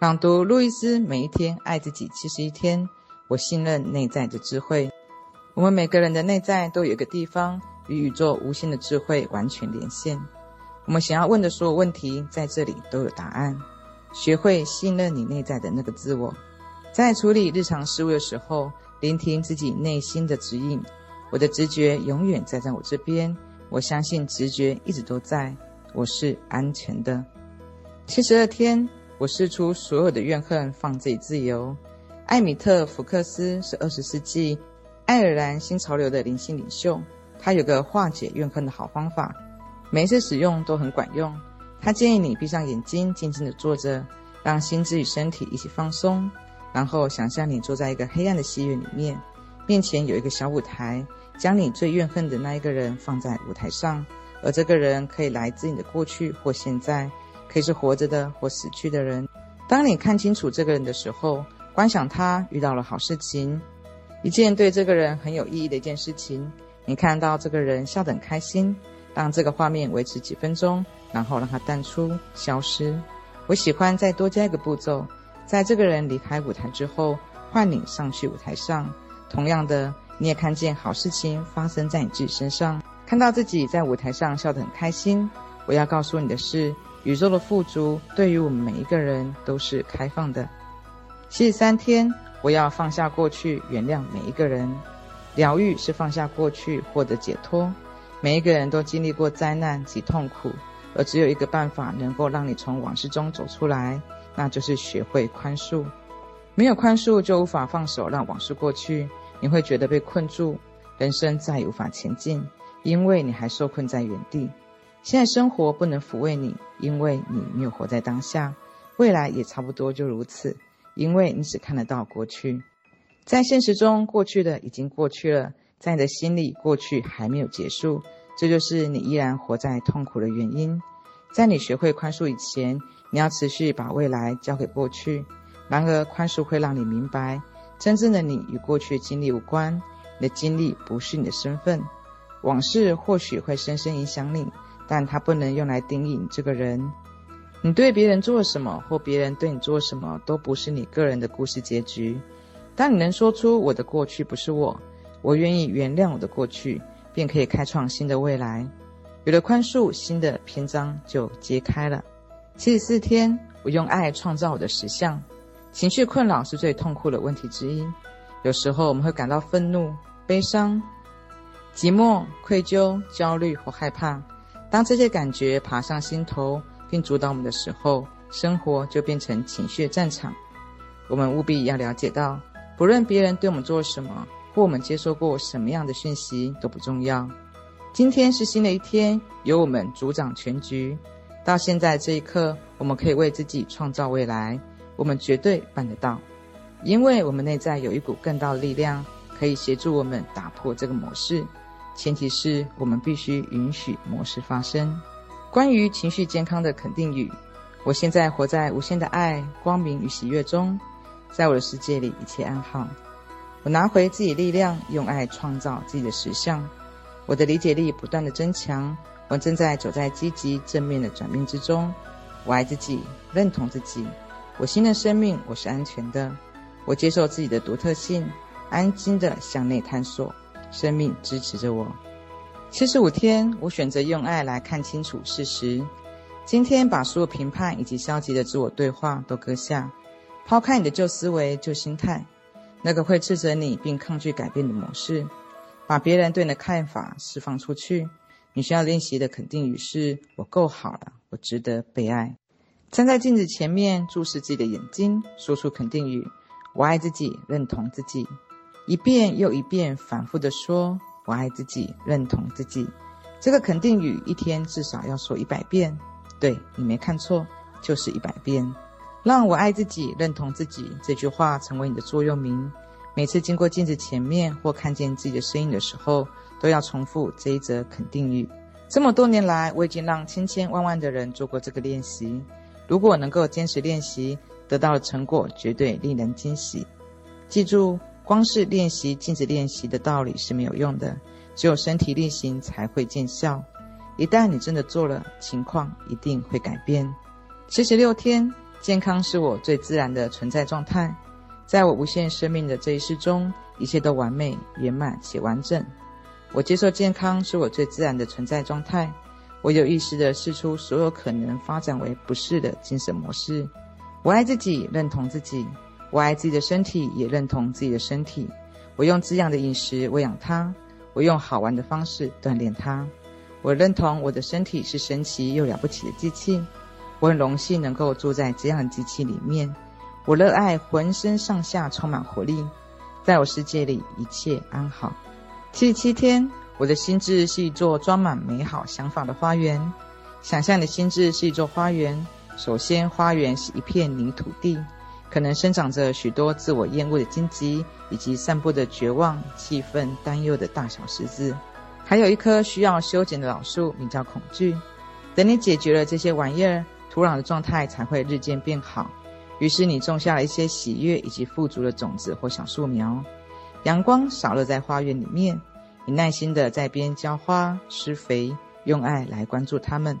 朗读路易斯，每一天爱自己七十一天。我信任内在的智慧。我们每个人的内在都有一个地方与宇宙无限的智慧完全连线。我们想要问的所有问题，在这里都有答案。学会信任你内在的那个自我，在处理日常事务的时候，聆听自己内心的指引。我的直觉永远站在我这边，我相信直觉一直都在，我是安全的。七十二天。我释出所有的怨恨，放自己自由。艾米特·福克斯是二十世纪爱尔兰新潮流的灵性领袖。他有个化解怨恨的好方法，每一次使用都很管用。他建议你闭上眼睛，静静地坐着，让心智与身体一起放松，然后想象你坐在一个黑暗的戏院里面，面前有一个小舞台，将你最怨恨的那一个人放在舞台上，而这个人可以来自你的过去或现在。可以是活着的或死去的人。当你看清楚这个人的时候，观想他遇到了好事情，一件对这个人很有意义的一件事情。你看到这个人笑得很开心，让这个画面维持几分钟，然后让它淡出、消失。我喜欢再多加一个步骤，在这个人离开舞台之后，换你上去舞台上。同样的，你也看见好事情发生在你自己身上，看到自己在舞台上笑得很开心。我要告诉你的是。宇宙的富足对于我们每一个人都是开放的。七十三天，我要放下过去，原谅每一个人。疗愈是放下过去，获得解脱。每一个人都经历过灾难及痛苦，而只有一个办法能够让你从往事中走出来，那就是学会宽恕。没有宽恕，就无法放手让往事过去。你会觉得被困住，人生再也无法前进，因为你还受困在原地。现在生活不能抚慰你，因为你没有活在当下。未来也差不多就如此，因为你只看得到过去。在现实中，过去的已经过去了，在你的心里，过去还没有结束。这就是你依然活在痛苦的原因。在你学会宽恕以前，你要持续把未来交给过去。然而，宽恕会让你明白，真正的你与过去的经历无关。你的经历不是你的身份。往事或许会深深影响你。但它不能用来定义你这个人。你对别人做了什么，或别人对你做什么，都不是你个人的故事结局。当你能说出“我的过去不是我，我愿意原谅我的过去”，便可以开创新的未来。有了宽恕，新的篇章就揭开了。七十四天，我用爱创造我的实相。情绪困扰是最痛苦的问题之一。有时候我们会感到愤怒、悲伤、寂寞、愧疚、焦虑或害怕。当这些感觉爬上心头并主导我们的时候，生活就变成情绪战场。我们务必要了解到，不论别人对我们做什么，或我们接受过什么样的讯息都不重要。今天是新的一天，由我们主掌全局。到现在这一刻，我们可以为自己创造未来，我们绝对办得到，因为我们内在有一股更大的力量，可以协助我们打破这个模式。前提是我们必须允许模式发生。关于情绪健康的肯定语：我现在活在无限的爱、光明与喜悦中，在我的世界里一切安好。我拿回自己力量，用爱创造自己的实相。我的理解力不断的增强，我正在走在积极正面的转变之中。我爱自己，认同自己。我新的生命，我是安全的。我接受自己的独特性，安静的向内探索。生命支持着我。七十五天，我选择用爱来看清楚事实。今天，把所有评判以及消极的自我对话都搁下，抛开你的旧思维、旧心态，那个会斥责你并抗拒改变的模式，把别人对你的看法释放出去。你需要练习的肯定语是：我够好了，我值得被爱。站在镜子前面，注视自己的眼睛，说出肯定语：我爱自己，认同自己。一遍又一遍反复地说：“我爱自己，认同自己。”这个肯定语一天至少要说一百遍。对，你没看错，就是一百遍。让我爱自己，认同自己这句话成为你的座右铭。每次经过镜子前面或看见自己的身影的时候，都要重复这一则肯定语。这么多年来，我已经让千千万万的人做过这个练习。如果能够坚持练习，得到的成果绝对令人惊喜。记住。光是练习禁止练习的道理是没有用的，只有身体力行才会见效。一旦你真的做了，情况一定会改变。七十六天，健康是我最自然的存在状态。在我无限生命的这一世中，一切都完美、圆满且完整。我接受健康是我最自然的存在状态。我有意识地试出所有可能发展为不适的精神模式。我爱自己，认同自己。我爱自己的身体，也认同自己的身体。我用滋养的饮食喂养它。我用好玩的方式锻炼它。我认同我的身体是神奇又了不起的机器。我很荣幸能够住在这样的机器里面。我热爱浑身上下充满活力。在我世界里，一切安好。七十七天。我的心智是一座装满美好想法的花园。想象你的心智是一座花园。首先，花园是一片泥土地，可能生长着许多自我厌恶的荆棘，以及散布的绝望、气愤、担忧的大小十字。还有一棵需要修剪的老树，名叫恐惧。等你解决了这些玩意儿，土壤的状态才会日渐变好。于是，你种下了一些喜悦以及富足的种子或小树苗。阳光洒落在花园里面。你耐心地在边浇花、施肥，用爱来关注它们。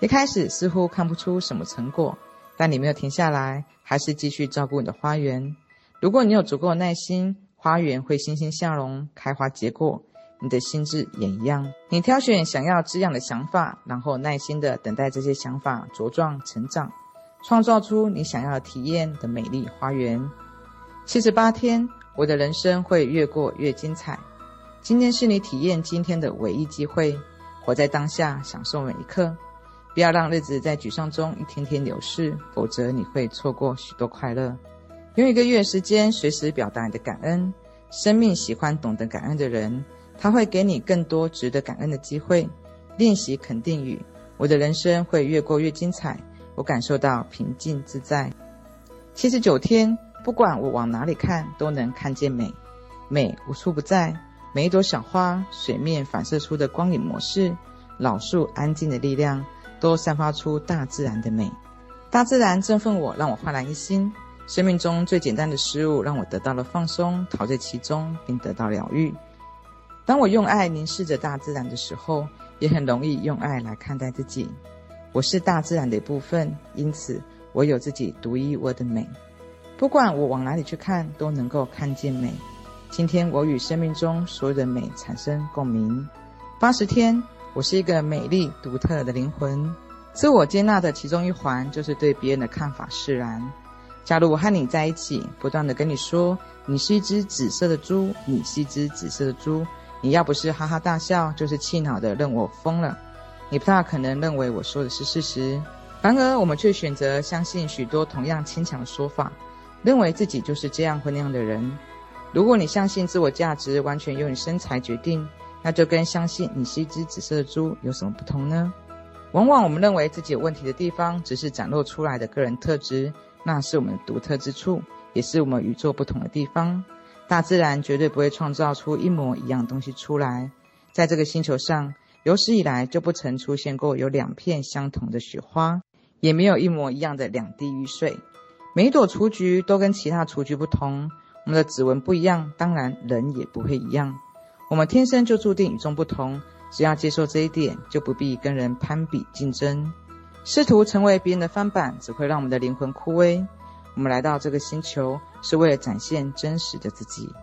一开始似乎看不出什么成果，但你没有停下来，还是继续照顾你的花园。如果你有足够的耐心，花园会欣欣向荣、开花结果。你的心智也一样。你挑选想要滋养的想法，然后耐心地等待这些想法茁壮成长，创造出你想要体验的美丽花园。七十八天，我的人生会越过越精彩。今天是你体验今天的唯一机会，活在当下，享受每一刻，不要让日子在沮丧中一天天流逝，否则你会错过许多快乐。用一个月时间，随时表达你的感恩。生命喜欢懂得感恩的人，他会给你更多值得感恩的机会。练习肯定语：我的人生会越过越精彩，我感受到平静自在。七十九天，不管我往哪里看，都能看见美，美无处不在。每一朵小花，水面反射出的光影模式，老树安静的力量，都散发出大自然的美。大自然振奋我，让我焕然一新。生命中最简单的事物，让我得到了放松，陶醉其中，并得到疗愈。当我用爱凝视着大自然的时候，也很容易用爱来看待自己。我是大自然的一部分，因此我有自己独一无二的美。不管我往哪里去看，都能够看见美。今天我与生命中所有的美产生共鸣。八十天，我是一个美丽独特的灵魂。自我接纳的其中一环就是对别人的看法释然。假如我和你在一起，不断地跟你说你是一只紫色的猪，你是一只紫色的猪，你要不是哈哈大笑，就是气恼的认我疯了。你不大可能认为我说的是事实。然而，我们却选择相信许多同样牵强的说法，认为自己就是这样或那样的人。如果你相信自我价值完全由你身材决定，那就跟相信你是一只紫色的猪有什么不同呢？往往我们认为自己有问题的地方，只是展露出来的个人特质，那是我们独特之处，也是我们与众不同的地方。大自然绝对不会创造出一模一样东西出来，在这个星球上，有史以来就不曾出现过有两片相同的雪花，也没有一模一样的两滴雨水。每一朵雏菊都跟其他雏菊不同。我们的指纹不一样，当然人也不会一样。我们天生就注定与众不同，只要接受这一点，就不必跟人攀比竞争。试图成为别人的翻版，只会让我们的灵魂枯萎。我们来到这个星球，是为了展现真实的自己。